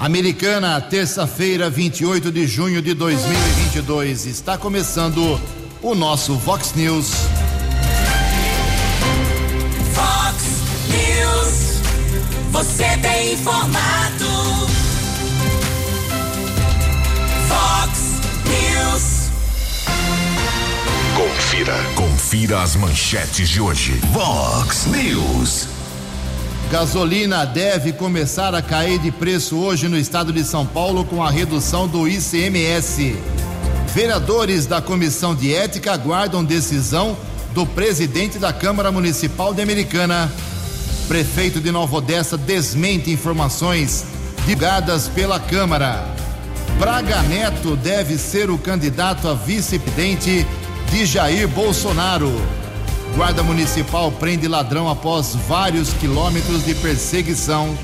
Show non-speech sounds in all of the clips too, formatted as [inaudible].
Americana, terça-feira, 28 de junho de 2022. Está começando o nosso Vox News. Vox News. Você tem informado. Vox News. Confira. Confira as manchetes de hoje. Vox News. Gasolina deve começar a cair de preço hoje no estado de São Paulo com a redução do ICMS. Vereadores da Comissão de Ética aguardam decisão do presidente da Câmara Municipal de Americana. Prefeito de Nova Odessa desmente informações divulgadas pela Câmara. Braga Neto deve ser o candidato a vice-presidente de Jair Bolsonaro. Guarda Municipal prende ladrão após vários quilômetros de perseguição.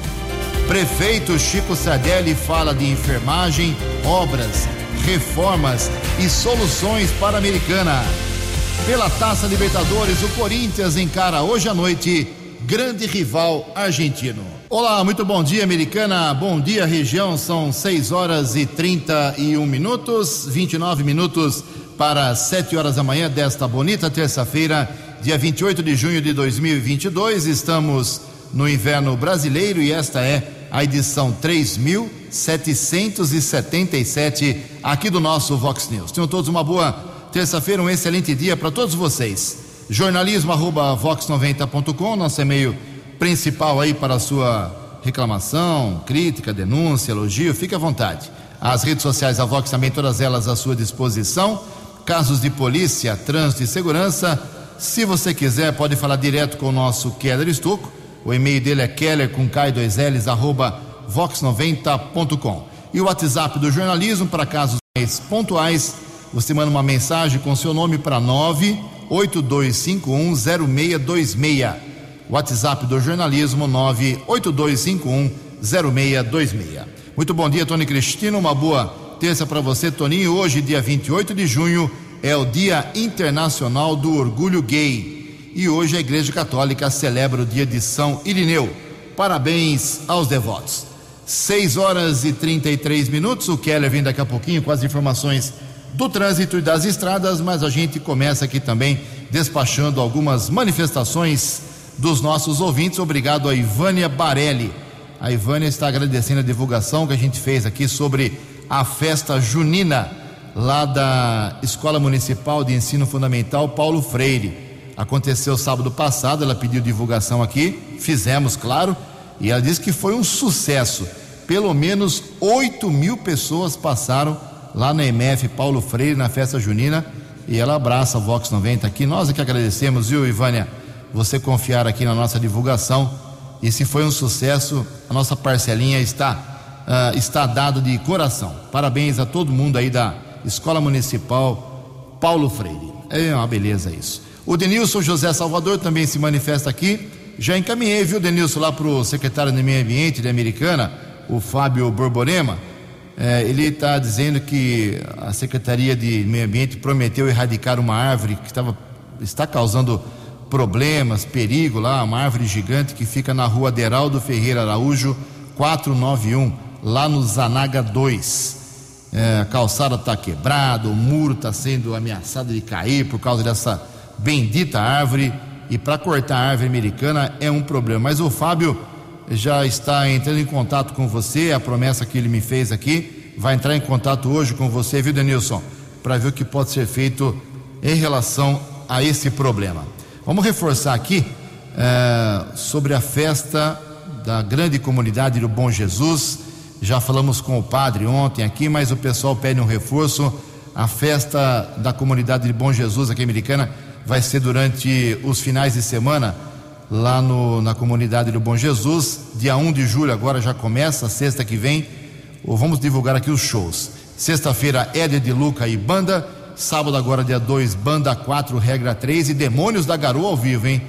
Prefeito Chico Sardelli fala de enfermagem, obras, reformas e soluções para a Americana. Pela Taça Libertadores, o Corinthians encara hoje à noite grande rival argentino. Olá, muito bom dia, Americana. Bom dia, região. São 6 horas e 31 minutos, 29 minutos para 7 horas da manhã desta bonita terça-feira dia 28 de junho de 2022. Estamos no inverno brasileiro e esta é a edição 3777 aqui do nosso Vox News. Tenham todos uma boa terça-feira, um excelente dia para todos vocês. Jornalismo arroba vox90.com, nosso e-mail principal aí para sua reclamação, crítica, denúncia, elogio, fique à vontade. As redes sociais da Vox também, todas elas à sua disposição. Casos de polícia, trânsito e segurança se você quiser, pode falar direto com o nosso Keller Estocco. O e-mail dele é keller com K2Ls, arroba vox90.com. E o WhatsApp do jornalismo, para casos mais pontuais, você manda uma mensagem com seu nome para 982510626. WhatsApp do jornalismo 982510626. Muito bom dia, Tony Cristino. Uma boa terça para você, Toninho. Hoje, dia 28 de junho é o Dia Internacional do Orgulho Gay e hoje a Igreja Católica celebra o dia de São Irineu. Parabéns aos devotos. 6 horas e 33 minutos. O Keller vem daqui a pouquinho com as informações do trânsito e das estradas, mas a gente começa aqui também despachando algumas manifestações dos nossos ouvintes. Obrigado a Ivânia Barelli. A Ivânia está agradecendo a divulgação que a gente fez aqui sobre a festa junina lá da Escola Municipal de Ensino Fundamental Paulo Freire. Aconteceu sábado passado, ela pediu divulgação aqui, fizemos, claro, e ela disse que foi um sucesso. Pelo menos 8 mil pessoas passaram lá na MF Paulo Freire, na festa junina, e ela abraça o Vox 90 aqui. Nós é que agradecemos, viu, Ivânia, você confiar aqui na nossa divulgação. E se foi um sucesso, a nossa parcelinha está, uh, está dado de coração. Parabéns a todo mundo aí da Escola Municipal Paulo Freire. É uma beleza isso. O Denilson José Salvador também se manifesta aqui. Já encaminhei, viu, Denilson, lá para o secretário do Meio Ambiente de Americana, o Fábio Borborema. É, ele está dizendo que a Secretaria de Meio Ambiente prometeu erradicar uma árvore que estava está causando problemas, perigo lá, uma árvore gigante que fica na rua Deraldo Ferreira Araújo, 491, lá no Zanaga 2 é, a calçada está quebrada, o muro está sendo ameaçado de cair por causa dessa bendita árvore. E para cortar a árvore americana é um problema. Mas o Fábio já está entrando em contato com você, a promessa que ele me fez aqui, vai entrar em contato hoje com você, viu, Denilson? Para ver o que pode ser feito em relação a esse problema. Vamos reforçar aqui é, sobre a festa da grande comunidade do Bom Jesus já falamos com o padre ontem aqui, mas o pessoal pede um reforço. A festa da comunidade de Bom Jesus aqui americana vai ser durante os finais de semana lá no, na comunidade do Bom Jesus. Dia 1 de julho agora já começa, sexta que vem. Vamos divulgar aqui os shows. Sexta-feira, Éder de Luca e Banda. Sábado agora, dia 2, Banda 4, Regra 3 e Demônios da Garoa ao vivo, hein?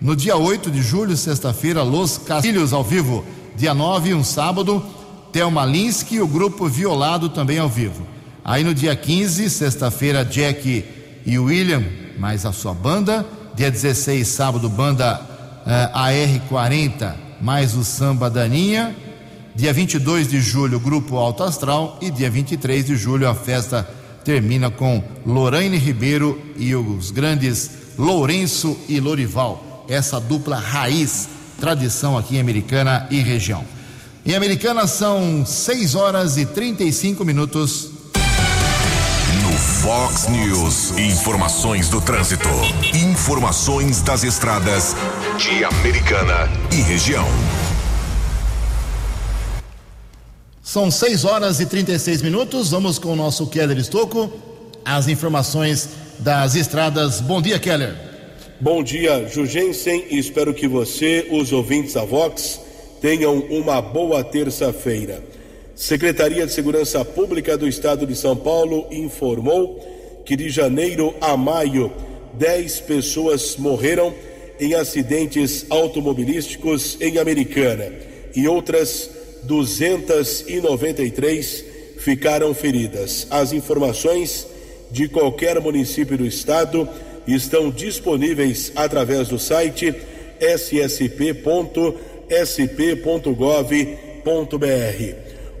No dia 8 de julho, sexta-feira, Los Castilhos ao vivo. Dia 9, um sábado, Thelma Linsky e o grupo Violado também ao vivo. Aí no dia 15, sexta-feira, Jack e William, mais a sua banda. Dia 16, sábado, banda uh, eh, AR40, mais o Samba Daninha. Dia 22 de julho, Grupo Alto Astral. E dia 23 de julho, a festa termina com Lorraine Ribeiro e os grandes Lourenço e Lorival. Essa dupla raiz, tradição aqui Americana e região. Em Americana são 6 horas e 35 minutos. No Fox News, informações do trânsito. Informações das estradas de Americana e região. São 6 horas e 36 minutos. Vamos com o nosso Keller Estocco. As informações das estradas. Bom dia, Keller. Bom dia, Jugensen. Espero que você, os ouvintes da Vox, tenham uma boa terça-feira. Secretaria de Segurança Pública do Estado de São Paulo informou que de janeiro a maio, 10 pessoas morreram em acidentes automobilísticos em Americana e outras 293 ficaram feridas. As informações de qualquer município do estado estão disponíveis através do site ssp.sp.gov.br.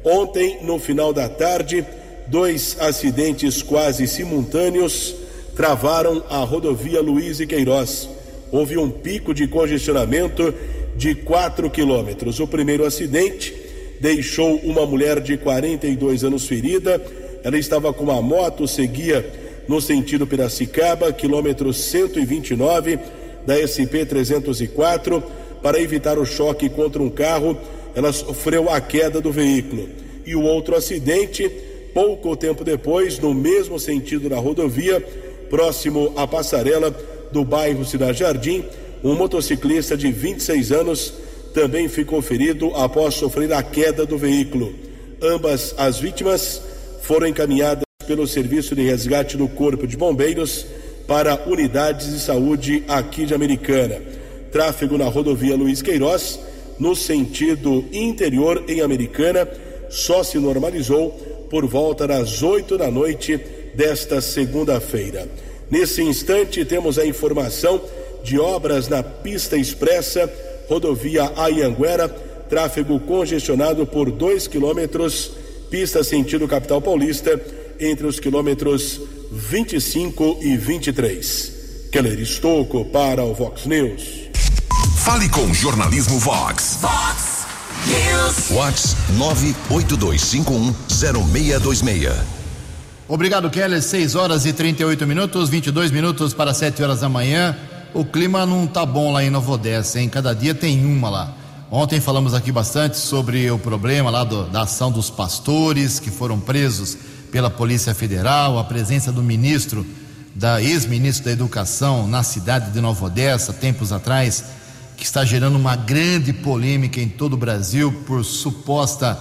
Ontem, no final da tarde, dois acidentes quase simultâneos travaram a rodovia Luiz e Queiroz. Houve um pico de congestionamento de 4 quilômetros. O primeiro acidente deixou uma mulher de 42 anos ferida. Ela estava com uma moto, seguia no sentido Piracicaba, quilômetro 129 da SP 304. Para evitar o choque contra um carro, ela sofreu a queda do veículo. E o outro acidente, pouco tempo depois, no mesmo sentido da rodovia, próximo à passarela do bairro Cidade Jardim, um motociclista de 26 anos também ficou ferido após sofrer a queda do veículo. Ambas as vítimas foram encaminhadas pelo Serviço de Resgate do Corpo de Bombeiros para unidades de saúde aqui de Americana. Tráfego na rodovia Luiz Queiroz, no sentido interior em Americana, só se normalizou por volta das 8 da noite desta segunda-feira. Nesse instante, temos a informação de obras na pista expressa rodovia Ayanguera, tráfego congestionado por 2 quilômetros, pista sentido capital paulista, entre os quilômetros 25 e 23. Keller Estocco para o Vox News. Fale com Jornalismo Vox. Fox News. Vox 982510626. Obrigado, Keller. 6 horas e 38 minutos, 22 minutos para 7 horas da manhã. O clima não tá bom lá em Nova Odessa, hein? Cada dia tem uma lá. Ontem falamos aqui bastante sobre o problema lá do, da ação dos pastores que foram presos pela Polícia Federal, a presença do ministro, da ex-ministro da Educação na cidade de Nova Odessa, tempos atrás, que está gerando uma grande polêmica em todo o Brasil por suposta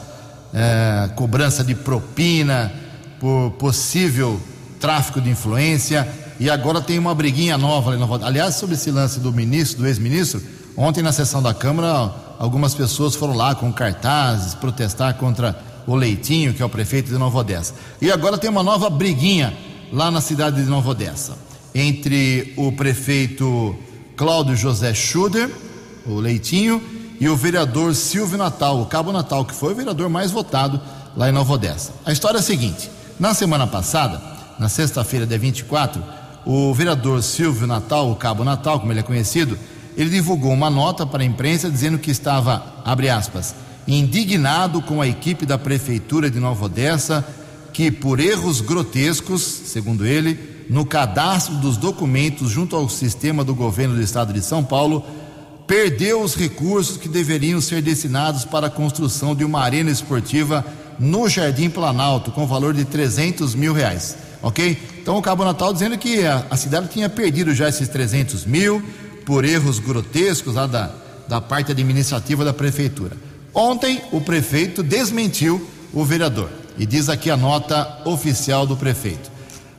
eh, cobrança de propina, por possível tráfico de influência. E agora tem uma briguinha nova ali na Aliás, sobre esse lance do ministro, do ex-ministro, ontem na sessão da Câmara, algumas pessoas foram lá com cartazes protestar contra o Leitinho, que é o prefeito de Nova Odessa. E agora tem uma nova briguinha lá na cidade de Nova Odessa entre o prefeito Cláudio José Schuder, o Leitinho, e o vereador Silvio Natal, o Cabo Natal, que foi o vereador mais votado lá em Nova Odessa. A história é a seguinte: na semana passada, na sexta-feira, dia 24, o vereador Silvio Natal, o Cabo Natal, como ele é conhecido, ele divulgou uma nota para a imprensa dizendo que estava, abre aspas, indignado com a equipe da prefeitura de Nova Odessa, que por erros grotescos, segundo ele, no cadastro dos documentos junto ao sistema do governo do estado de São Paulo, perdeu os recursos que deveriam ser destinados para a construção de uma arena esportiva no Jardim Planalto, com valor de 300 mil reais ok? Então o Cabo Natal dizendo que a, a, cidade tinha perdido já esses 300 mil por erros grotescos lá da, da parte administrativa da prefeitura. Ontem o prefeito desmentiu o vereador e diz aqui a nota oficial do prefeito.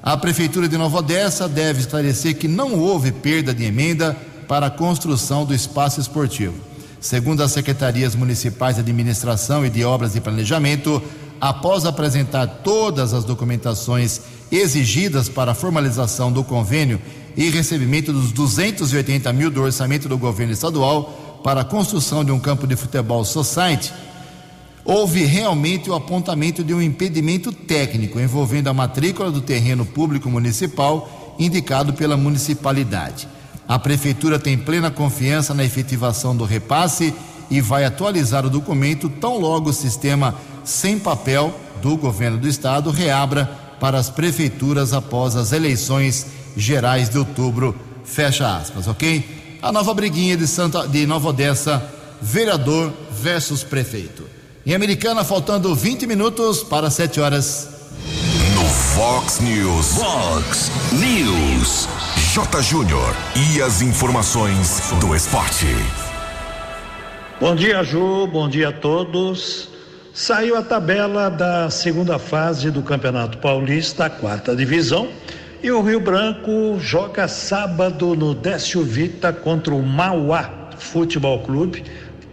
A prefeitura de Nova Odessa deve esclarecer que não houve perda de emenda para a construção do espaço esportivo. Segundo as secretarias municipais de administração e de obras de planejamento, após apresentar todas as documentações exigidas para a formalização do convênio e recebimento dos 280 mil do orçamento do governo estadual para a construção de um campo de futebol society, houve realmente o apontamento de um impedimento técnico envolvendo a matrícula do terreno público municipal indicado pela municipalidade. A prefeitura tem plena confiança na efetivação do repasse e vai atualizar o documento tão logo o sistema sem papel do governo do estado reabra para as prefeituras após as eleições gerais de outubro. Fecha aspas, ok? A nova briguinha de, Santa, de Nova Odessa, vereador versus prefeito. Em Americana, faltando 20 minutos para 7 horas. Fox News. Fox News. J. Júnior. E as informações do esporte. Bom dia, Ju. Bom dia a todos. Saiu a tabela da segunda fase do Campeonato Paulista, a quarta divisão. E o Rio Branco joga sábado no Décio Vita contra o Mauá Futebol Clube,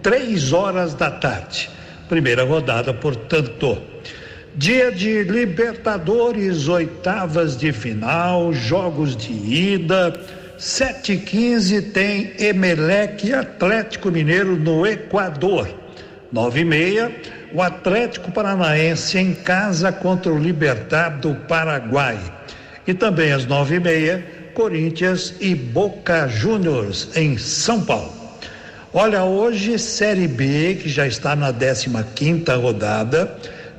três horas da tarde. Primeira rodada, portanto. Dia de Libertadores, oitavas de final, jogos de ida. 7 e 15 tem Emelec Atlético Mineiro no Equador. 9 e meia, o Atlético Paranaense em casa contra o Libertar do Paraguai. E também às nove e meia, Corinthians e Boca Juniors em São Paulo. Olha, hoje Série B, que já está na 15 quinta rodada,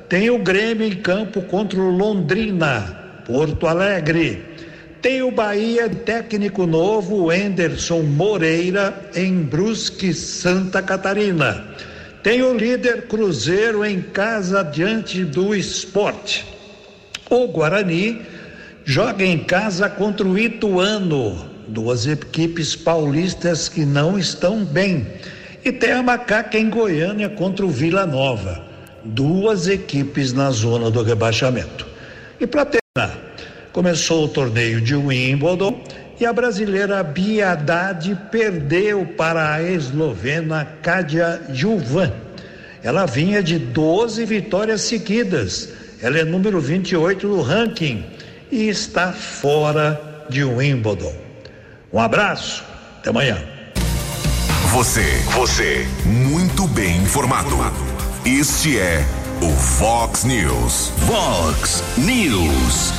tem o Grêmio em campo contra o Londrina, Porto Alegre. Tem o Bahia técnico novo, Enderson Moreira, em Brusque, Santa Catarina. Tem o líder Cruzeiro em casa diante do esporte. O Guarani joga em casa contra o Ituano, duas equipes paulistas que não estão bem. E tem a Macaca em Goiânia contra o Vila Nova, duas equipes na zona do rebaixamento. E para terminar, começou o torneio de Wimbledon e a brasileira Bia Haddad perdeu para a eslovena Kadia Juvan. Ela vinha de 12 vitórias seguidas. Ela é número 28 do ranking e está fora de Wimbledon. Um abraço, até amanhã. Você, você, muito bem informado. Este é o Fox News. Fox News.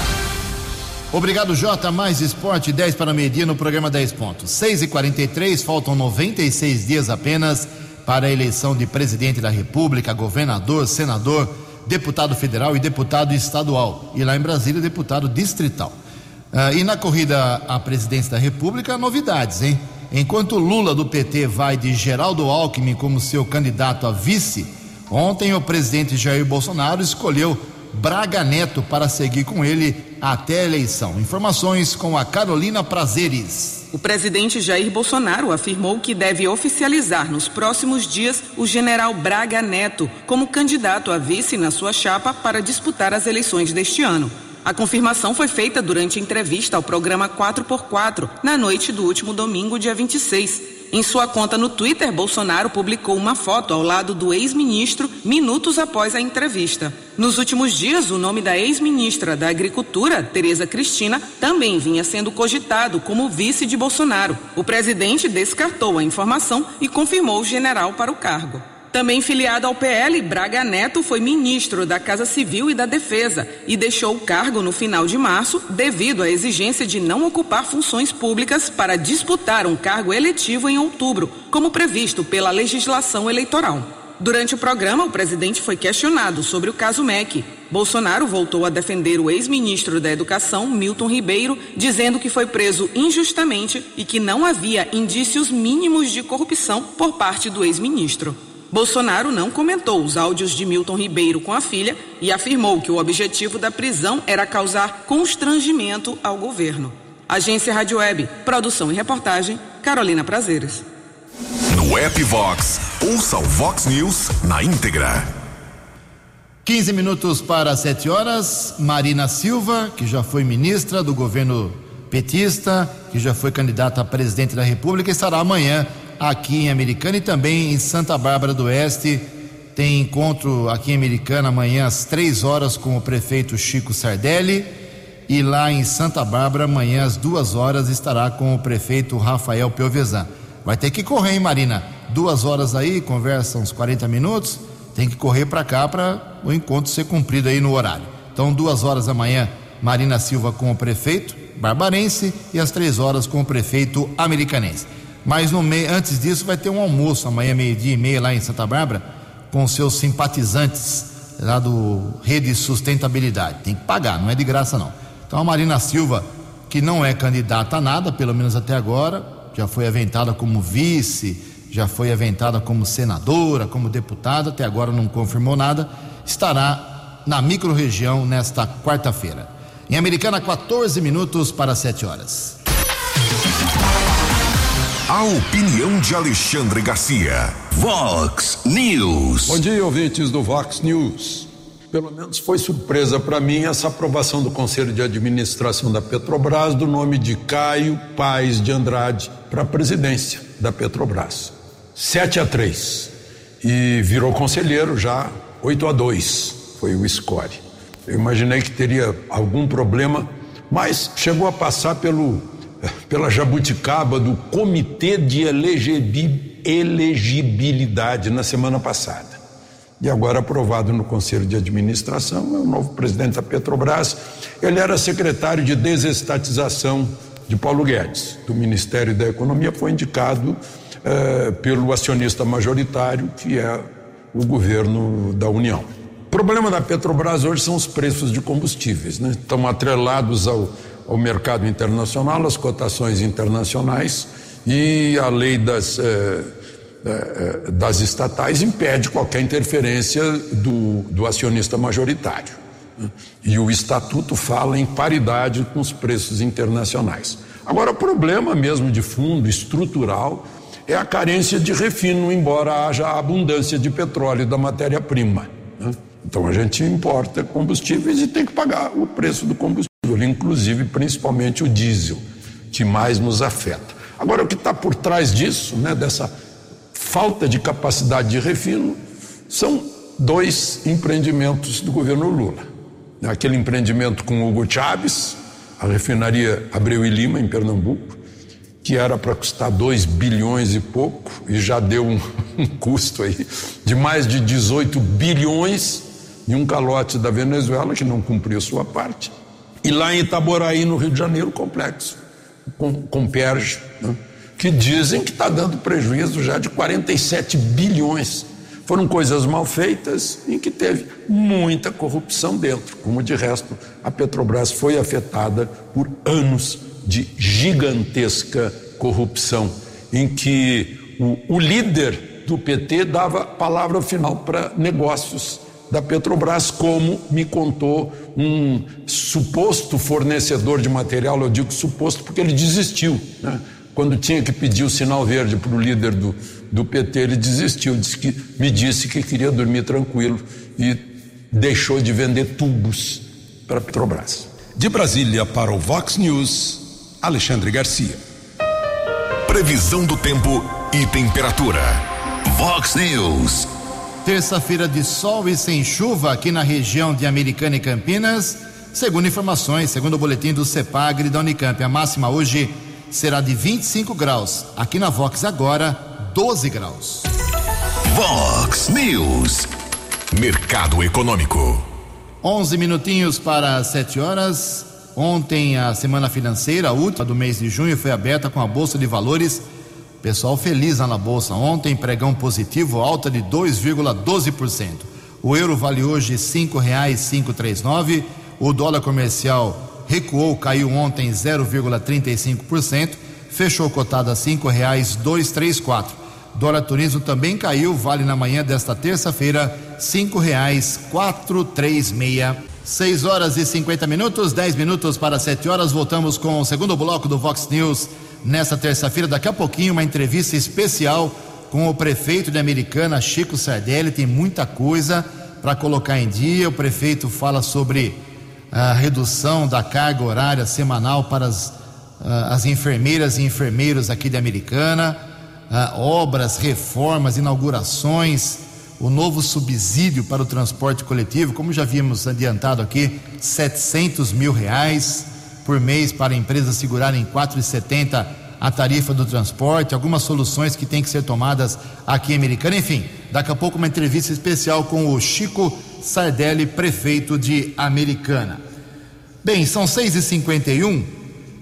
Obrigado, Jota. Mais esporte, 10 para meio-dia no programa 10 pontos. 6 e 43 faltam 96 dias apenas para a eleição de presidente da República, governador, senador deputado federal e deputado estadual. E lá em Brasília, deputado distrital. Uh, e na corrida à presidência da República, novidades, hein? Enquanto Lula do PT vai de Geraldo Alckmin como seu candidato a vice, ontem o presidente Jair Bolsonaro escolheu Braga Neto para seguir com ele até a eleição. Informações com a Carolina Prazeres. O presidente Jair Bolsonaro afirmou que deve oficializar nos próximos dias o general Braga Neto como candidato a vice na sua chapa para disputar as eleições deste ano. A confirmação foi feita durante entrevista ao programa 4x4, na noite do último domingo, dia 26. Em sua conta no Twitter, Bolsonaro publicou uma foto ao lado do ex-ministro minutos após a entrevista. Nos últimos dias, o nome da ex-ministra da Agricultura, Tereza Cristina, também vinha sendo cogitado como vice de Bolsonaro. O presidente descartou a informação e confirmou o general para o cargo. Também filiado ao PL, Braga Neto foi ministro da Casa Civil e da Defesa e deixou o cargo no final de março devido à exigência de não ocupar funções públicas para disputar um cargo eletivo em outubro, como previsto pela legislação eleitoral. Durante o programa, o presidente foi questionado sobre o caso MEC. Bolsonaro voltou a defender o ex-ministro da Educação, Milton Ribeiro, dizendo que foi preso injustamente e que não havia indícios mínimos de corrupção por parte do ex-ministro. Bolsonaro não comentou os áudios de Milton Ribeiro com a filha e afirmou que o objetivo da prisão era causar constrangimento ao governo. Agência Rádio Web, produção e reportagem, Carolina Prazeres. No app Vox, ouça o Vox News na íntegra. 15 minutos para 7 horas. Marina Silva, que já foi ministra do governo petista, que já foi candidata a presidente da República, estará amanhã aqui em Americana e também em Santa Bárbara do Oeste. Tem encontro aqui em Americana amanhã às três horas com o prefeito Chico Sardelli. E lá em Santa Bárbara, amanhã às duas horas, estará com o prefeito Rafael Piovesan. Vai ter que correr, hein, Marina? Duas horas aí, conversa uns 40 minutos. tem que correr para cá para o encontro ser cumprido aí no horário. Então, duas horas da manhã, Marina Silva com o prefeito barbarense e às três horas com o prefeito americanense. Mas no meio, antes disso vai ter um almoço amanhã meio-dia e meia lá em Santa Bárbara com seus simpatizantes lá do Rede Sustentabilidade. Tem que pagar, não é de graça não. Então a Marina Silva, que não é candidata a nada, pelo menos até agora, já foi aventada como vice, já foi aventada como senadora, como deputada, até agora não confirmou nada, estará na microrregião nesta quarta-feira. Em Americana, 14 minutos para 7 horas. A opinião de Alexandre Garcia. Vox News. Bom dia, ouvintes do Vox News. Pelo menos foi surpresa para mim essa aprovação do Conselho de Administração da Petrobras do nome de Caio Paes de Andrade para a presidência da Petrobras. 7 a 3. E virou conselheiro já 8 a 2. Foi o score. Eu imaginei que teria algum problema, mas chegou a passar pelo, pela jabuticaba do Comitê de Elegibilidade na semana passada. E agora aprovado no Conselho de Administração, é o novo presidente da Petrobras. Ele era secretário de desestatização de Paulo Guedes, do Ministério da Economia, foi indicado eh, pelo acionista majoritário, que é o governo da União. O problema da Petrobras hoje são os preços de combustíveis, né? Estão atrelados ao, ao mercado internacional, às cotações internacionais e a lei das, eh, eh, das estatais impede qualquer interferência do, do acionista majoritário. Né? E o estatuto fala em paridade com os preços internacionais. Agora, o problema mesmo de fundo, estrutural, é a carência de refino, embora haja abundância de petróleo da matéria-prima. Né? Então a gente importa combustíveis e tem que pagar o preço do combustível, inclusive principalmente o diesel, que mais nos afeta. Agora o que está por trás disso, né, dessa falta de capacidade de refino, são dois empreendimentos do governo Lula. Aquele empreendimento com Hugo Chávez, a refinaria Abreu e Lima, em Pernambuco, que era para custar 2 bilhões e pouco, e já deu um, [laughs] um, custo aí de mais de 18 bilhões, e um calote da Venezuela que não cumpriu sua parte. E lá em Itaboraí, no Rio de Janeiro, complexo, com, com né? que dizem que está dando prejuízo já de 47 bilhões. Foram coisas mal feitas em que teve muita corrupção dentro, como de resto a Petrobras foi afetada por anos de gigantesca corrupção, em que o, o líder do PT dava palavra final para negócios da Petrobras, como me contou um suposto fornecedor de material, eu digo suposto porque ele desistiu. Né? Quando tinha que pedir o sinal verde para o líder do, do PT, ele desistiu, disse que, me disse que queria dormir tranquilo e deixou de vender tubos para a Petrobras. De Brasília para o Vox News. Alexandre Garcia. Previsão do tempo e temperatura. Vox News. Terça-feira de sol e sem chuva aqui na região de Americana e Campinas. Segundo informações, segundo o boletim do CEPAGRE da Unicamp, a máxima hoje será de 25 graus. Aqui na Vox agora, 12 graus. Vox News. Mercado Econômico. 11 minutinhos para 7 horas. Ontem, a semana financeira, a última do mês de junho, foi aberta com a Bolsa de Valores. Pessoal feliz lá na Bolsa ontem, pregão positivo, alta de 2,12%. O euro vale hoje R$ 5,539. O dólar comercial recuou, caiu ontem 0,35%, fechou cotado a R$ 5,234. Dólar turismo também caiu, vale na manhã desta terça-feira R$ 5,436. 6 horas e 50 minutos, 10 minutos para 7 horas. Voltamos com o segundo bloco do Vox News nesta terça-feira. Daqui a pouquinho, uma entrevista especial com o prefeito de Americana, Chico Sardelli. Tem muita coisa para colocar em dia. O prefeito fala sobre a redução da carga horária semanal para as, as enfermeiras e enfermeiros aqui de Americana, obras, reformas, inaugurações o novo subsídio para o transporte coletivo, como já vimos adiantado aqui, 700 mil reais por mês para empresas segurarem 4,70 a tarifa do transporte, algumas soluções que têm que ser tomadas aqui em Americana. Enfim, daqui a pouco uma entrevista especial com o Chico Sardelli, prefeito de Americana. Bem, são 6h51.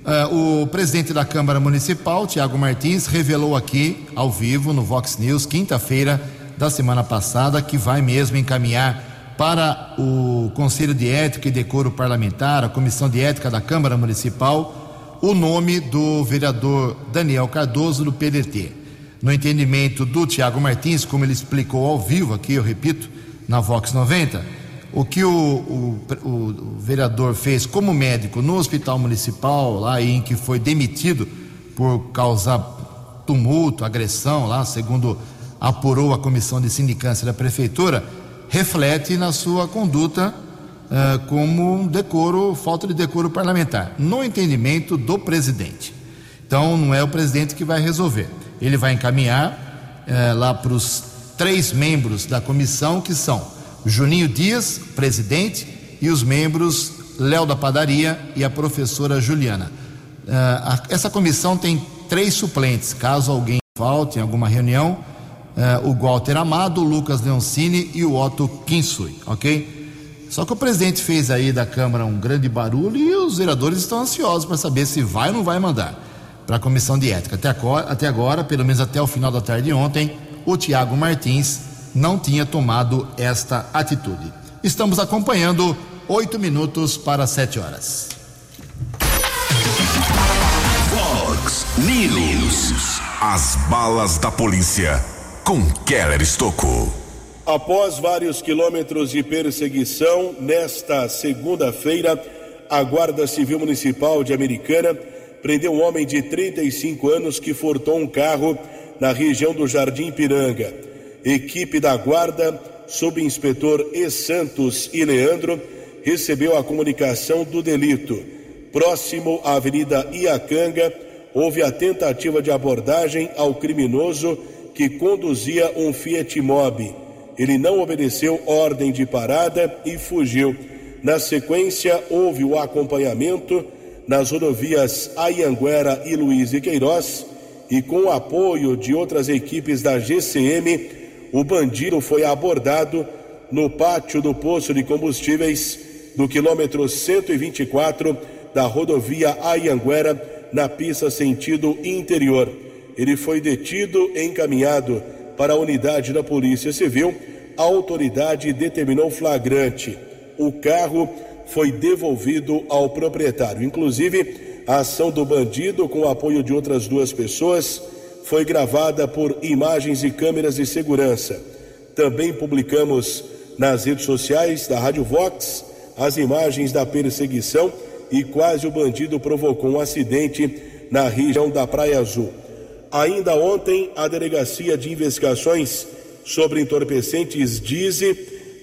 Uh, o presidente da Câmara Municipal, Tiago Martins, revelou aqui, ao vivo, no Vox News, quinta-feira da semana passada, que vai mesmo encaminhar para o Conselho de Ética e Decoro Parlamentar, a Comissão de Ética da Câmara Municipal, o nome do vereador Daniel Cardoso do PDT. No entendimento do Tiago Martins, como ele explicou ao vivo aqui, eu repito, na Vox 90, o que o, o, o, vereador fez como médico no hospital municipal, lá em que foi demitido por causar tumulto, agressão, lá, segundo apurou a comissão de sindicância da prefeitura, reflete na sua conduta uh, como um decoro, falta de decoro parlamentar, no entendimento do presidente. Então, não é o presidente que vai resolver. Ele vai encaminhar uh, lá para os três membros da comissão, que são Juninho Dias, presidente, e os membros Léo da Padaria e a professora Juliana. Uh, essa comissão tem três suplentes, caso alguém falte em alguma reunião, uh, o Walter Amado, o Lucas Leoncini e o Otto Kinsui, ok? Só que o presidente fez aí da Câmara um grande barulho e os vereadores estão ansiosos para saber se vai ou não vai mandar para a comissão de ética. Até agora, até agora, pelo menos até o final da tarde de ontem, o Tiago Martins não tinha tomado esta atitude. Estamos acompanhando oito minutos para sete horas. Fox News. As balas da polícia com Keller Estocou. Após vários quilômetros de perseguição, nesta segunda-feira, a Guarda Civil Municipal de Americana prendeu um homem de 35 anos que furtou um carro na região do Jardim Piranga. Equipe da Guarda, subinspetor E. Santos e Leandro, recebeu a comunicação do delito. Próximo à Avenida Iacanga, houve a tentativa de abordagem ao criminoso que conduzia um Fiat Mobi. Ele não obedeceu ordem de parada e fugiu. Na sequência, houve o acompanhamento nas rodovias Ayanguera e Luiz e Queiroz e com o apoio de outras equipes da GCM, o bandido foi abordado no pátio do posto de combustíveis do quilômetro 124 da rodovia Ayanguera, na pista sentido interior. Ele foi detido e encaminhado para a unidade da Polícia Civil. A autoridade determinou flagrante. O carro foi devolvido ao proprietário. Inclusive, a ação do bandido, com o apoio de outras duas pessoas, foi gravada por imagens e câmeras de segurança. Também publicamos nas redes sociais da Rádio Vox as imagens da perseguição e quase o bandido provocou um acidente na região da Praia Azul. Ainda ontem, a Delegacia de Investigações sobre Entorpecentes Dize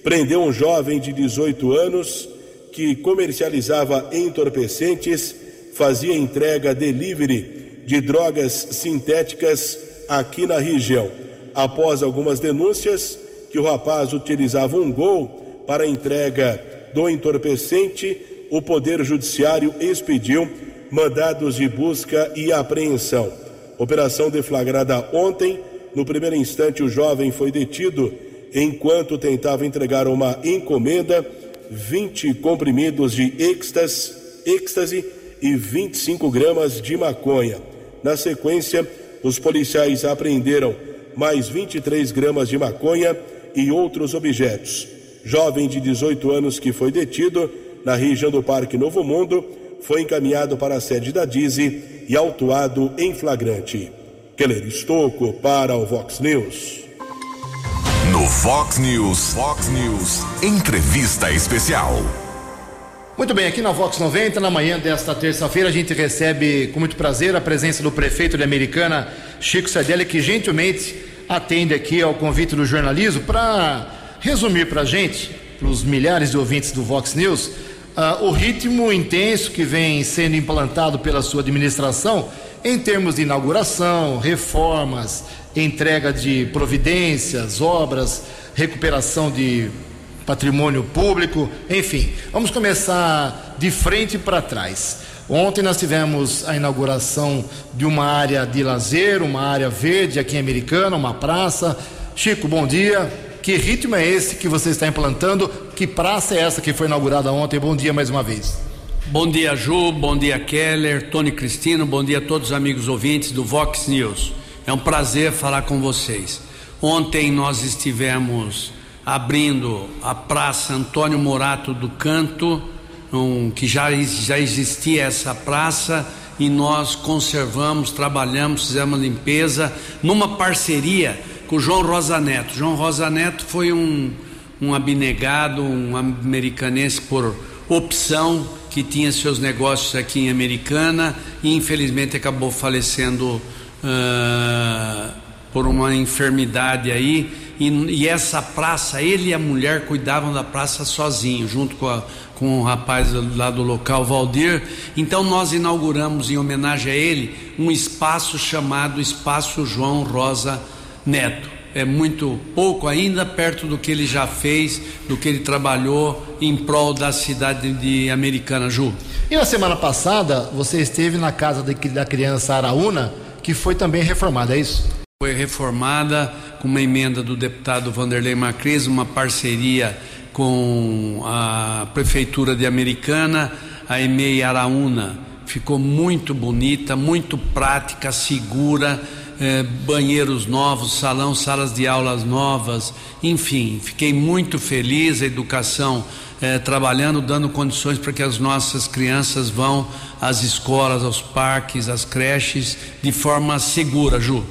prendeu um jovem de 18 anos que comercializava entorpecentes, fazia entrega delivery de drogas sintéticas aqui na região. Após algumas denúncias que o rapaz utilizava um gol para entrega do entorpecente, o Poder Judiciário expediu mandados de busca e apreensão. Operação deflagrada ontem. No primeiro instante, o jovem foi detido enquanto tentava entregar uma encomenda, 20 comprimidos de êxtase, e 25 gramas de maconha. Na sequência, os policiais apreenderam mais 23 gramas de maconha e outros objetos. Jovem de 18 anos que foi detido na região do Parque Novo Mundo foi encaminhado para a sede da Dize e autuado em flagrante. Keller Estocco para o Vox News. No Vox News, Vox News, entrevista especial. Muito bem, aqui na Vox 90, na manhã desta terça-feira, a gente recebe com muito prazer a presença do prefeito de Americana, Chico Sardelli, que gentilmente atende aqui ao convite do jornalismo para resumir para a gente, para os milhares de ouvintes do Vox News, uh, o ritmo intenso que vem sendo implantado pela sua administração em termos de inauguração, reformas, entrega de providências, obras, recuperação de patrimônio público, enfim. Vamos começar de frente para trás. Ontem nós tivemos a inauguração de uma área de lazer, uma área verde aqui em Americana, uma praça. Chico, bom dia. Que ritmo é esse que você está implantando? Que praça é essa que foi inaugurada ontem? Bom dia mais uma vez. Bom dia, Ju. Bom dia, Keller, Tony Cristino. Bom dia a todos os amigos ouvintes do Vox News. É um prazer falar com vocês. Ontem nós estivemos abrindo a Praça Antônio Morato do Canto, um, que já, já existia essa praça e nós conservamos, trabalhamos, fizemos limpeza numa parceria com João Rosa Neto. João Rosa Neto foi um, um abnegado, um americanense por opção que tinha seus negócios aqui em Americana e infelizmente acabou falecendo uh, por uma enfermidade aí e, e, essa praça, ele e a mulher cuidavam da praça sozinho, junto com, a, com o rapaz lá do local, Valdir. Então nós inauguramos, em homenagem a ele, um espaço chamado Espaço João Rosa Neto. É muito pouco ainda, perto do que ele já fez, do que ele trabalhou em prol da cidade de Americana, Ju. E na semana passada, você esteve na casa da criança Araúna, que foi também reformada, é isso? Foi reformada com uma emenda do deputado Vanderlei Macris, uma parceria com a Prefeitura de Americana, a EMEI Araúna. Ficou muito bonita, muito prática, segura, eh, banheiros novos, salão, salas de aulas novas, enfim, fiquei muito feliz, a educação eh, trabalhando, dando condições para que as nossas crianças vão às escolas, aos parques, às creches, de forma segura, Ju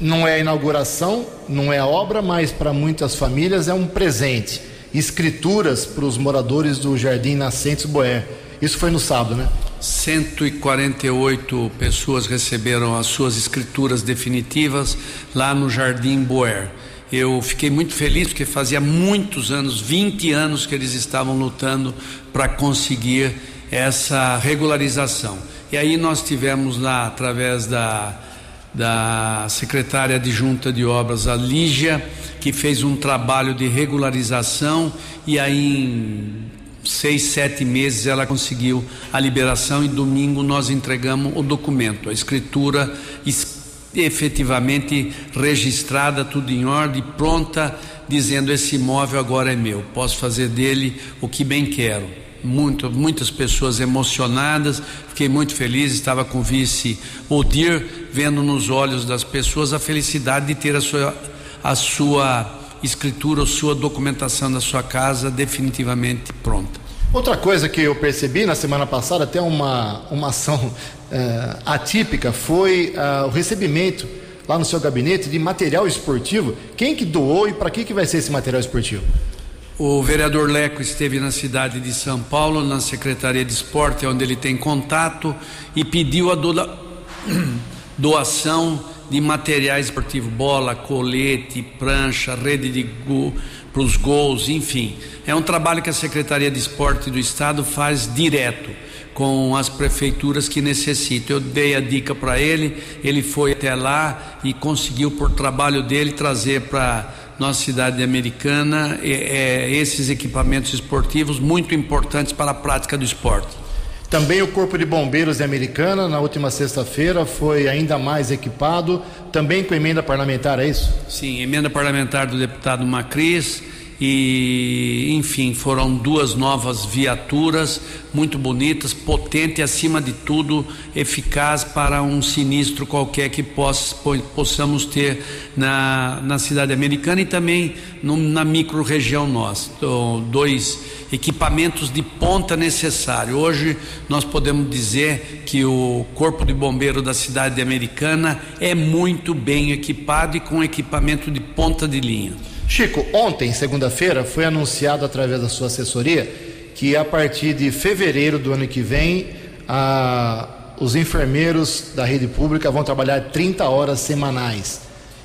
não é inauguração, não é obra, mas para muitas famílias é um presente. Escrituras para os moradores do Jardim Nascentes Boé. Isso foi no sábado, né? 148 pessoas receberam as suas escrituras definitivas lá no Jardim Boer. Eu fiquei muito feliz porque fazia muitos anos, 20 anos que eles estavam lutando para conseguir essa regularização. E aí nós tivemos lá através da da secretária adjunta de obras, a Lígia, que fez um trabalho de regularização e aí em seis, sete meses ela conseguiu a liberação e domingo nós entregamos o documento, a escritura efetivamente registrada, tudo em ordem, pronta, dizendo esse imóvel agora é meu, posso fazer dele o que bem quero muito, muitas pessoas emocionadas, fiquei muito feliz, estava com o vice Odir, vendo nos olhos das pessoas a felicidade de ter a sua, a sua escritura, a sua documentação da sua casa definitivamente pronta. Outra coisa que eu percebi na semana passada, até uma, uma ação eh, atípica, foi uh, o recebimento lá no seu gabinete de material esportivo. Quem que doou e para que, que vai ser esse material esportivo? O vereador Leco esteve na cidade de São Paulo, na Secretaria de Esporte, onde ele tem contato, e pediu a [coughs] doação de materiais esportivos, bola, colete, prancha, rede de para os gols, enfim. É um trabalho que a Secretaria de Esporte do Estado faz direto com as prefeituras que necessitam. Eu dei a dica para ele, ele foi até lá e conseguiu, por trabalho dele, trazer para nossa cidade americana é, esses equipamentos esportivos muito importantes para a prática do esporte. Também o Corpo de Bombeiros de Americana, na última sexta-feira, foi ainda mais equipado, também com emenda parlamentar, é isso? Sim, emenda parlamentar do deputado Macris e enfim foram duas novas viaturas muito bonitas, potente acima de tudo eficaz para um sinistro qualquer que possa, possamos ter na, na cidade americana e também no, na micro região nossa. Então, dois equipamentos de ponta necessário. Hoje nós podemos dizer que o corpo de bombeiro da cidade americana é muito bem equipado e com equipamento de ponta de linha. Chico, ontem, segunda-feira, foi anunciado através da sua assessoria que a partir de fevereiro do ano que vem, a, os enfermeiros da rede pública vão trabalhar 30 horas semanais.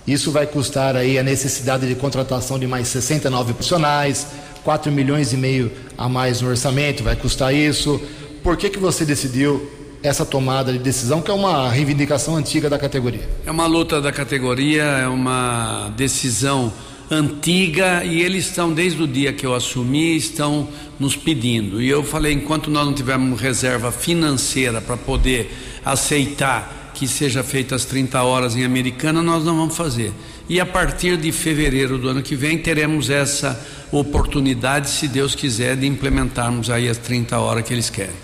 Isso vai custar aí a necessidade de contratação de mais 69 profissionais, 4 milhões e meio a mais no orçamento, vai custar isso. Por que, que você decidiu essa tomada de decisão, que é uma reivindicação antiga da categoria? É uma luta da categoria, é uma decisão antiga e eles estão desde o dia que eu assumi estão nos pedindo. E eu falei, enquanto nós não tivermos reserva financeira para poder aceitar que seja feita as 30 horas em Americana, nós não vamos fazer. E a partir de fevereiro do ano que vem teremos essa oportunidade, se Deus quiser, de implementarmos aí as 30 horas que eles querem.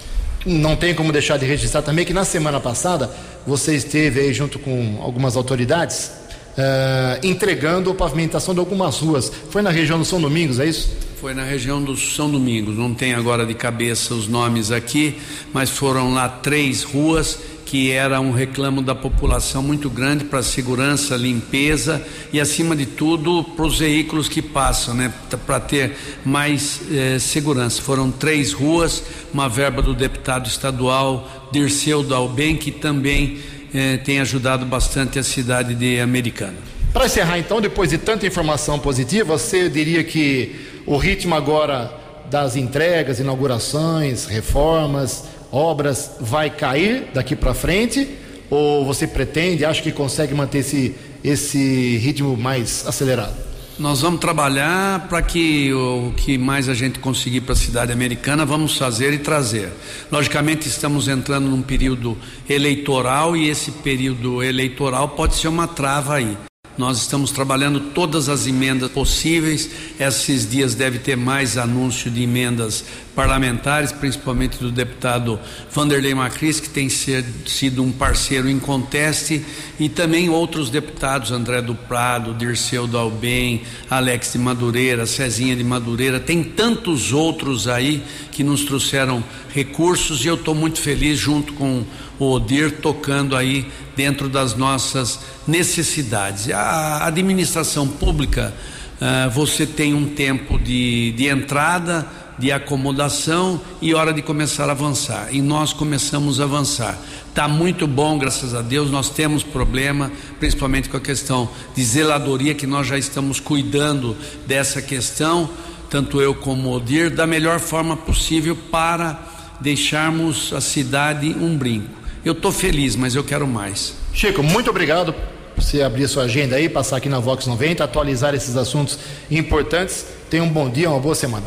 Não tem como deixar de registrar também que na semana passada você esteve aí junto com algumas autoridades uh, entregando pavimentação de algumas ruas. Foi na região do São Domingos, é isso? Foi na região do São Domingos. Não tem agora de cabeça os nomes aqui, mas foram lá três ruas que era um reclamo da população muito grande para segurança, limpeza e, acima de tudo, para os veículos que passam, né? Para ter mais eh, segurança. Foram três ruas, uma verba do deputado estadual Dirceu Dalben, que também eh, tem ajudado bastante a cidade de Americana. Para encerrar, então, depois de tanta informação positiva, você diria que o ritmo agora das entregas, inaugurações, reformas, obras vai cair daqui para frente? Ou você pretende, acha que consegue manter esse, esse ritmo mais acelerado? Nós vamos trabalhar para que o que mais a gente conseguir para a cidade americana, vamos fazer e trazer. Logicamente, estamos entrando num período eleitoral e esse período eleitoral pode ser uma trava aí. Nós estamos trabalhando todas as emendas possíveis. Esses dias deve ter mais anúncio de emendas parlamentares, principalmente do deputado Vanderlei Macris, que tem ser, sido um parceiro inconteste, e também outros deputados, André do Prado, Dirceu Dalben, Alex de Madureira, Cezinha de Madureira, tem tantos outros aí que nos trouxeram recursos e eu estou muito feliz junto com o Odir tocando aí dentro das nossas necessidades. A administração pública, uh, você tem um tempo de, de entrada, de acomodação e hora de começar a avançar. E nós começamos a avançar. Está muito bom, graças a Deus. Nós temos problema, principalmente com a questão de zeladoria, que nós já estamos cuidando dessa questão, tanto eu como o Odir, da melhor forma possível para deixarmos a cidade um brinco. Eu estou feliz, mas eu quero mais. Chico, muito obrigado por você abrir sua agenda aí, passar aqui na Vox 90, atualizar esses assuntos importantes. Tenha um bom dia, uma boa semana.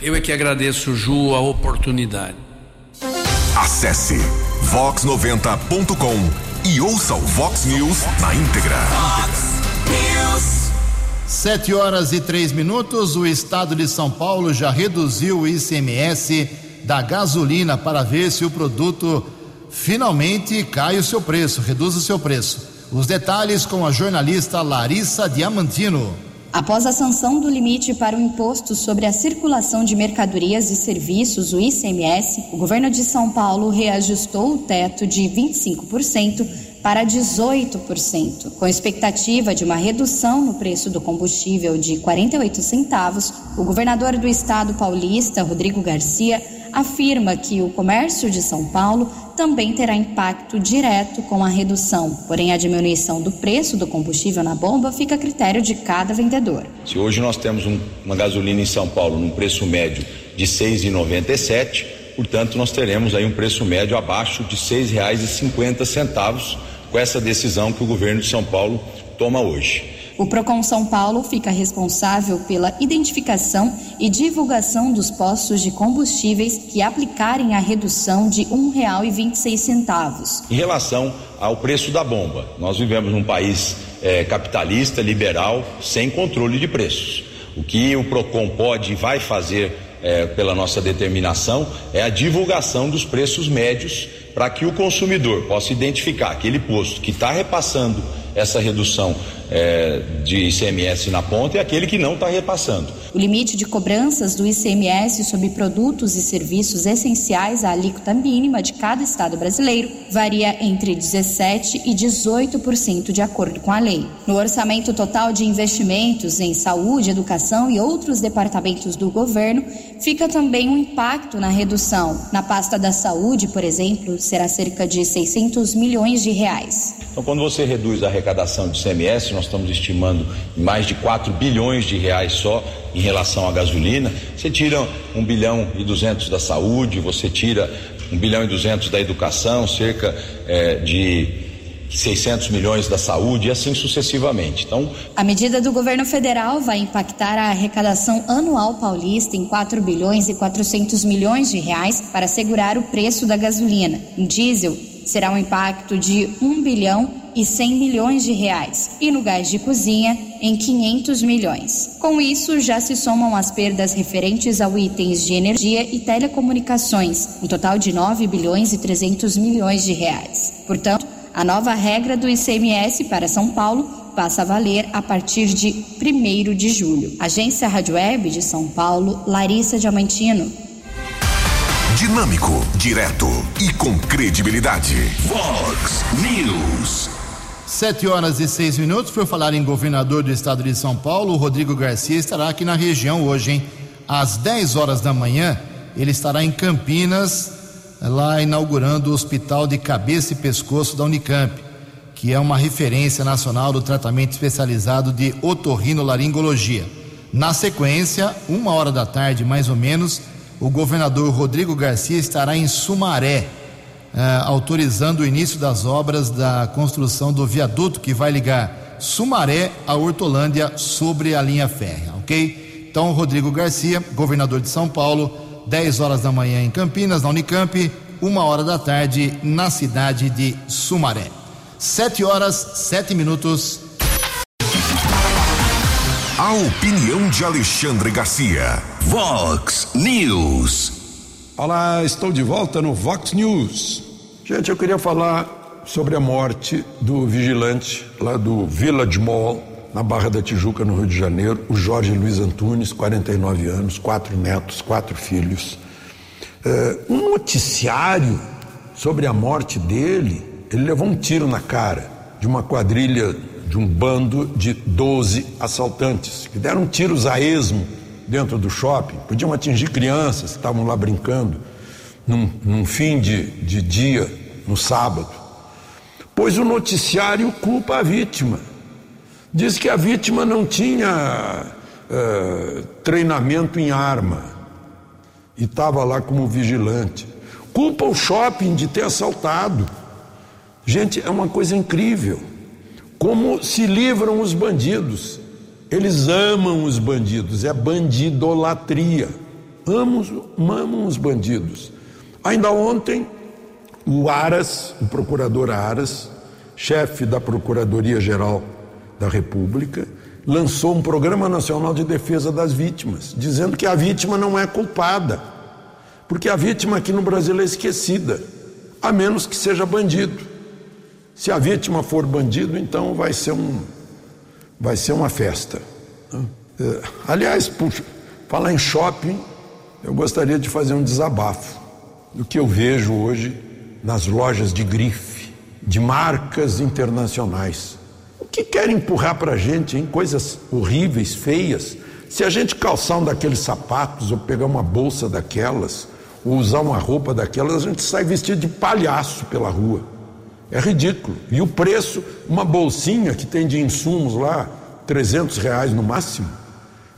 Eu é que agradeço, Ju, a oportunidade. Acesse vox90.com e ouça o Vox News na íntegra. Vox News. Sete horas e três minutos, o estado de São Paulo já reduziu o ICMS da gasolina para ver se o produto finalmente cai o seu preço, reduz o seu preço. Os detalhes com a jornalista Larissa Diamantino. Após a sanção do limite para o imposto sobre a circulação de mercadorias e serviços, o ICMS, o governo de São Paulo reajustou o teto de 25% para 18%, com expectativa de uma redução no preço do combustível de 48 centavos. O governador do estado paulista, Rodrigo Garcia, afirma que o comércio de São Paulo também terá impacto direto com a redução, porém a diminuição do preço do combustível na bomba fica a critério de cada vendedor. Se hoje nós temos um, uma gasolina em São Paulo num preço médio de R$ 6,97, portanto nós teremos aí um preço médio abaixo de R$ 6,50 com essa decisão que o governo de São Paulo toma hoje. O Procon São Paulo fica responsável pela identificação e divulgação dos postos de combustíveis que aplicarem a redução de R$ 1,26. Em relação ao preço da bomba, nós vivemos num país é, capitalista, liberal, sem controle de preços. O que o Procon pode e vai fazer é, pela nossa determinação é a divulgação dos preços médios para que o consumidor possa identificar aquele posto que está repassando essa redução é, de ICMS na ponta e aquele que não está repassando. O limite de cobranças do ICMS sobre produtos e serviços essenciais à alíquota mínima de cada estado brasileiro varia entre 17% e 18% de acordo com a lei. No orçamento total de investimentos em saúde, educação e outros departamentos do governo, fica também um impacto na redução. Na pasta da saúde, por exemplo, será cerca de 600 milhões de reais. Então, quando você reduz a arrecadação de ICMS, nós estamos estimando mais de 4 bilhões de reais só em relação à gasolina. Você tira 1 bilhão e 200 da saúde, você tira 1 bilhão e 200 da educação, cerca é, de 600 milhões da saúde e assim sucessivamente. Então, a medida do governo federal vai impactar a arrecadação anual paulista em 4 bilhões e 400 milhões de reais para segurar o preço da gasolina. Em diesel, será um impacto de 1 bilhão e 100 milhões de reais e no gás de cozinha em 500 milhões. Com isso, já se somam as perdas referentes ao itens de energia e telecomunicações, um total de 9 bilhões e 300 milhões de reais. Portanto, a nova regra do ICMS para São Paulo passa a valer a partir de 1 de julho. Agência Rádio Web de São Paulo, Larissa Diamantino. Dinâmico, direto e com credibilidade. Vox News. Sete horas e seis minutos. Por falar em governador do estado de São Paulo, Rodrigo Garcia estará aqui na região hoje, hein? Às 10 horas da manhã, ele estará em Campinas lá inaugurando o Hospital de Cabeça e Pescoço da Unicamp, que é uma referência nacional do tratamento especializado de otorrinolaringologia. Na sequência, uma hora da tarde, mais ou menos, o governador Rodrigo Garcia estará em Sumaré, eh, autorizando o início das obras da construção do viaduto que vai ligar Sumaré a Hortolândia sobre a linha férrea, ok? Então, Rodrigo Garcia, governador de São Paulo, 10 horas da manhã em Campinas, na Unicamp, uma hora da tarde na cidade de Sumaré. 7 horas, 7 minutos. A opinião de Alexandre Garcia. Vox News. Olá, estou de volta no Vox News. Gente, eu queria falar sobre a morte do vigilante lá do Village Mall, na Barra da Tijuca, no Rio de Janeiro, o Jorge Luiz Antunes, 49 anos, quatro netos, quatro filhos. É, um noticiário sobre a morte dele, ele levou um tiro na cara de uma quadrilha, de um bando de 12 assaltantes, que deram tiros a esmo dentro do shopping, podiam atingir crianças que estavam lá brincando, num, num fim de, de dia, no sábado. Pois o noticiário culpa a vítima Diz que a vítima não tinha uh, treinamento em arma e estava lá como vigilante. Culpa o shopping de ter assaltado. Gente, é uma coisa incrível. Como se livram os bandidos. Eles amam os bandidos, é bandidolatria. Amam, amam os bandidos. Ainda ontem, o Aras, o procurador Aras, chefe da Procuradoria-Geral da República lançou um Programa Nacional de Defesa das Vítimas, dizendo que a vítima não é culpada, porque a vítima aqui no Brasil é esquecida, a menos que seja bandido. Se a vítima for bandido, então vai ser um vai ser uma festa. É, aliás, por falar em shopping, eu gostaria de fazer um desabafo do que eu vejo hoje nas lojas de grife, de marcas internacionais que querem empurrar para a gente em coisas horríveis, feias. Se a gente calçar um daqueles sapatos, ou pegar uma bolsa daquelas, ou usar uma roupa daquelas, a gente sai vestido de palhaço pela rua. É ridículo. E o preço, uma bolsinha que tem de insumos lá, 300 reais no máximo,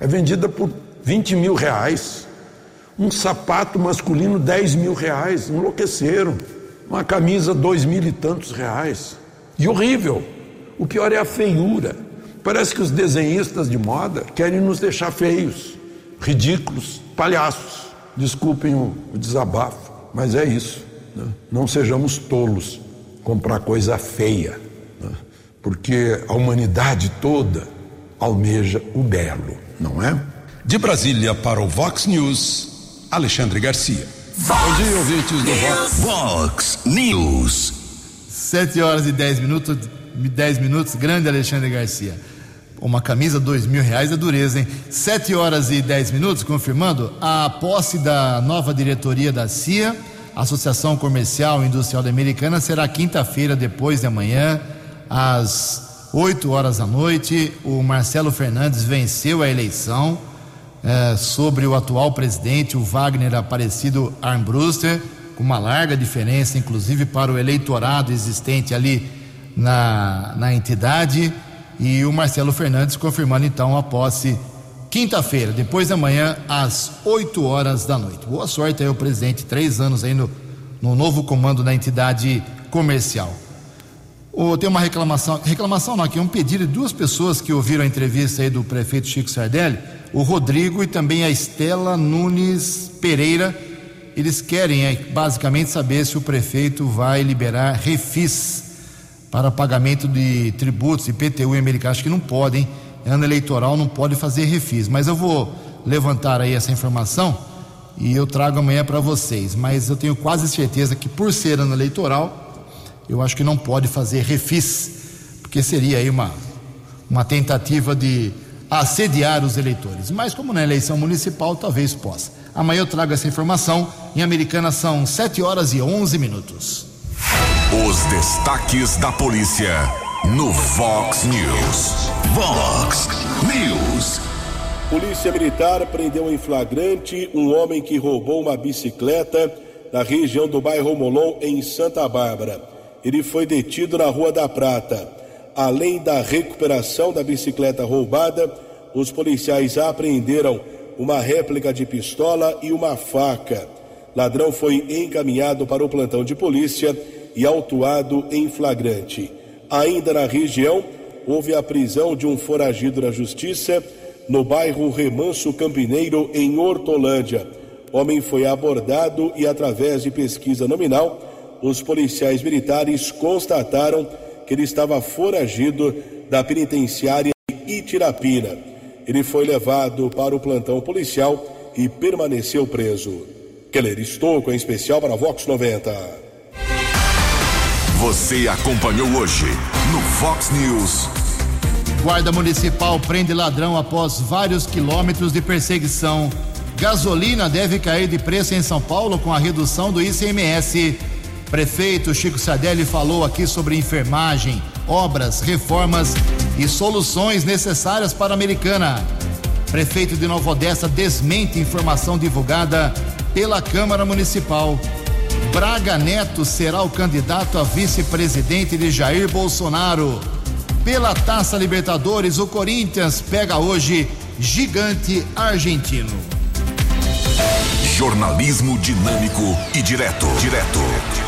é vendida por 20 mil reais. Um sapato masculino, 10 mil reais. Enlouqueceram. Uma camisa, dois mil e tantos reais. E horrível. O pior é a feiura. Parece que os desenhistas de moda querem nos deixar feios, ridículos, palhaços. Desculpem o, o desabafo, mas é isso. Né? Não sejamos tolos comprar coisa feia, né? porque a humanidade toda almeja o belo, não é? De Brasília para o Vox News, Alexandre Garcia. Vox Bom dia, ouvintes do Vox. Vox News. Sete horas e dez minutos. 10 minutos, grande Alexandre Garcia. Uma camisa, dois mil reais é dureza, hein? 7 horas e 10 minutos, confirmando a posse da nova diretoria da CIA, Associação Comercial e Industrial da Americana, será quinta-feira, depois de amanhã, às 8 horas da noite. O Marcelo Fernandes venceu a eleição é, sobre o atual presidente, o Wagner Aparecido Armbruster, com uma larga diferença, inclusive para o eleitorado existente ali na, na entidade e o Marcelo Fernandes confirmando então a posse quinta-feira, depois da manhã, às 8 horas da noite. Boa sorte aí ao presidente, três anos aí no, no novo comando da entidade comercial. Oh, tem uma reclamação, reclamação não, aqui é um pedido de duas pessoas que ouviram a entrevista aí do prefeito Chico Sardelli, o Rodrigo e também a Estela Nunes Pereira. Eles querem é, basicamente saber se o prefeito vai liberar refis para pagamento de tributos, IPTU e americano. Acho que não podem, ano eleitoral não pode fazer refis, mas eu vou levantar aí essa informação e eu trago amanhã para vocês. Mas eu tenho quase certeza que por ser ano eleitoral eu acho que não pode fazer refis, porque seria aí uma, uma tentativa de assediar os eleitores. Mas como na eleição municipal, talvez possa. Amanhã eu trago essa informação. Em Americana são 7 horas e 11 minutos. Os destaques da polícia no Vox News. Vox News. Polícia Militar prendeu em flagrante um homem que roubou uma bicicleta na região do bairro Molon, em Santa Bárbara ele foi detido na Rua da Prata. Além da recuperação da bicicleta roubada, os policiais apreenderam uma réplica de pistola e uma faca. Ladrão foi encaminhado para o plantão de polícia e autuado em flagrante. Ainda na região, houve a prisão de um foragido da justiça no bairro Remanso Campineiro, em Hortolândia. O homem foi abordado e, através de pesquisa nominal, os policiais militares constataram que ele estava foragido da penitenciária Itirapina. Ele foi levado para o plantão policial e permaneceu preso. Keller Estouco, em especial para Vox 90. Você acompanhou hoje no Fox News. Guarda Municipal prende ladrão após vários quilômetros de perseguição. Gasolina deve cair de preço em São Paulo com a redução do ICMS. Prefeito Chico Sardelli falou aqui sobre enfermagem, obras, reformas e soluções necessárias para a Americana. Prefeito de Nova Odessa desmente informação divulgada pela Câmara Municipal. Braga Neto será o candidato a vice-presidente de Jair Bolsonaro. Pela Taça Libertadores, o Corinthians pega hoje gigante argentino. Jornalismo dinâmico e direto. Direto.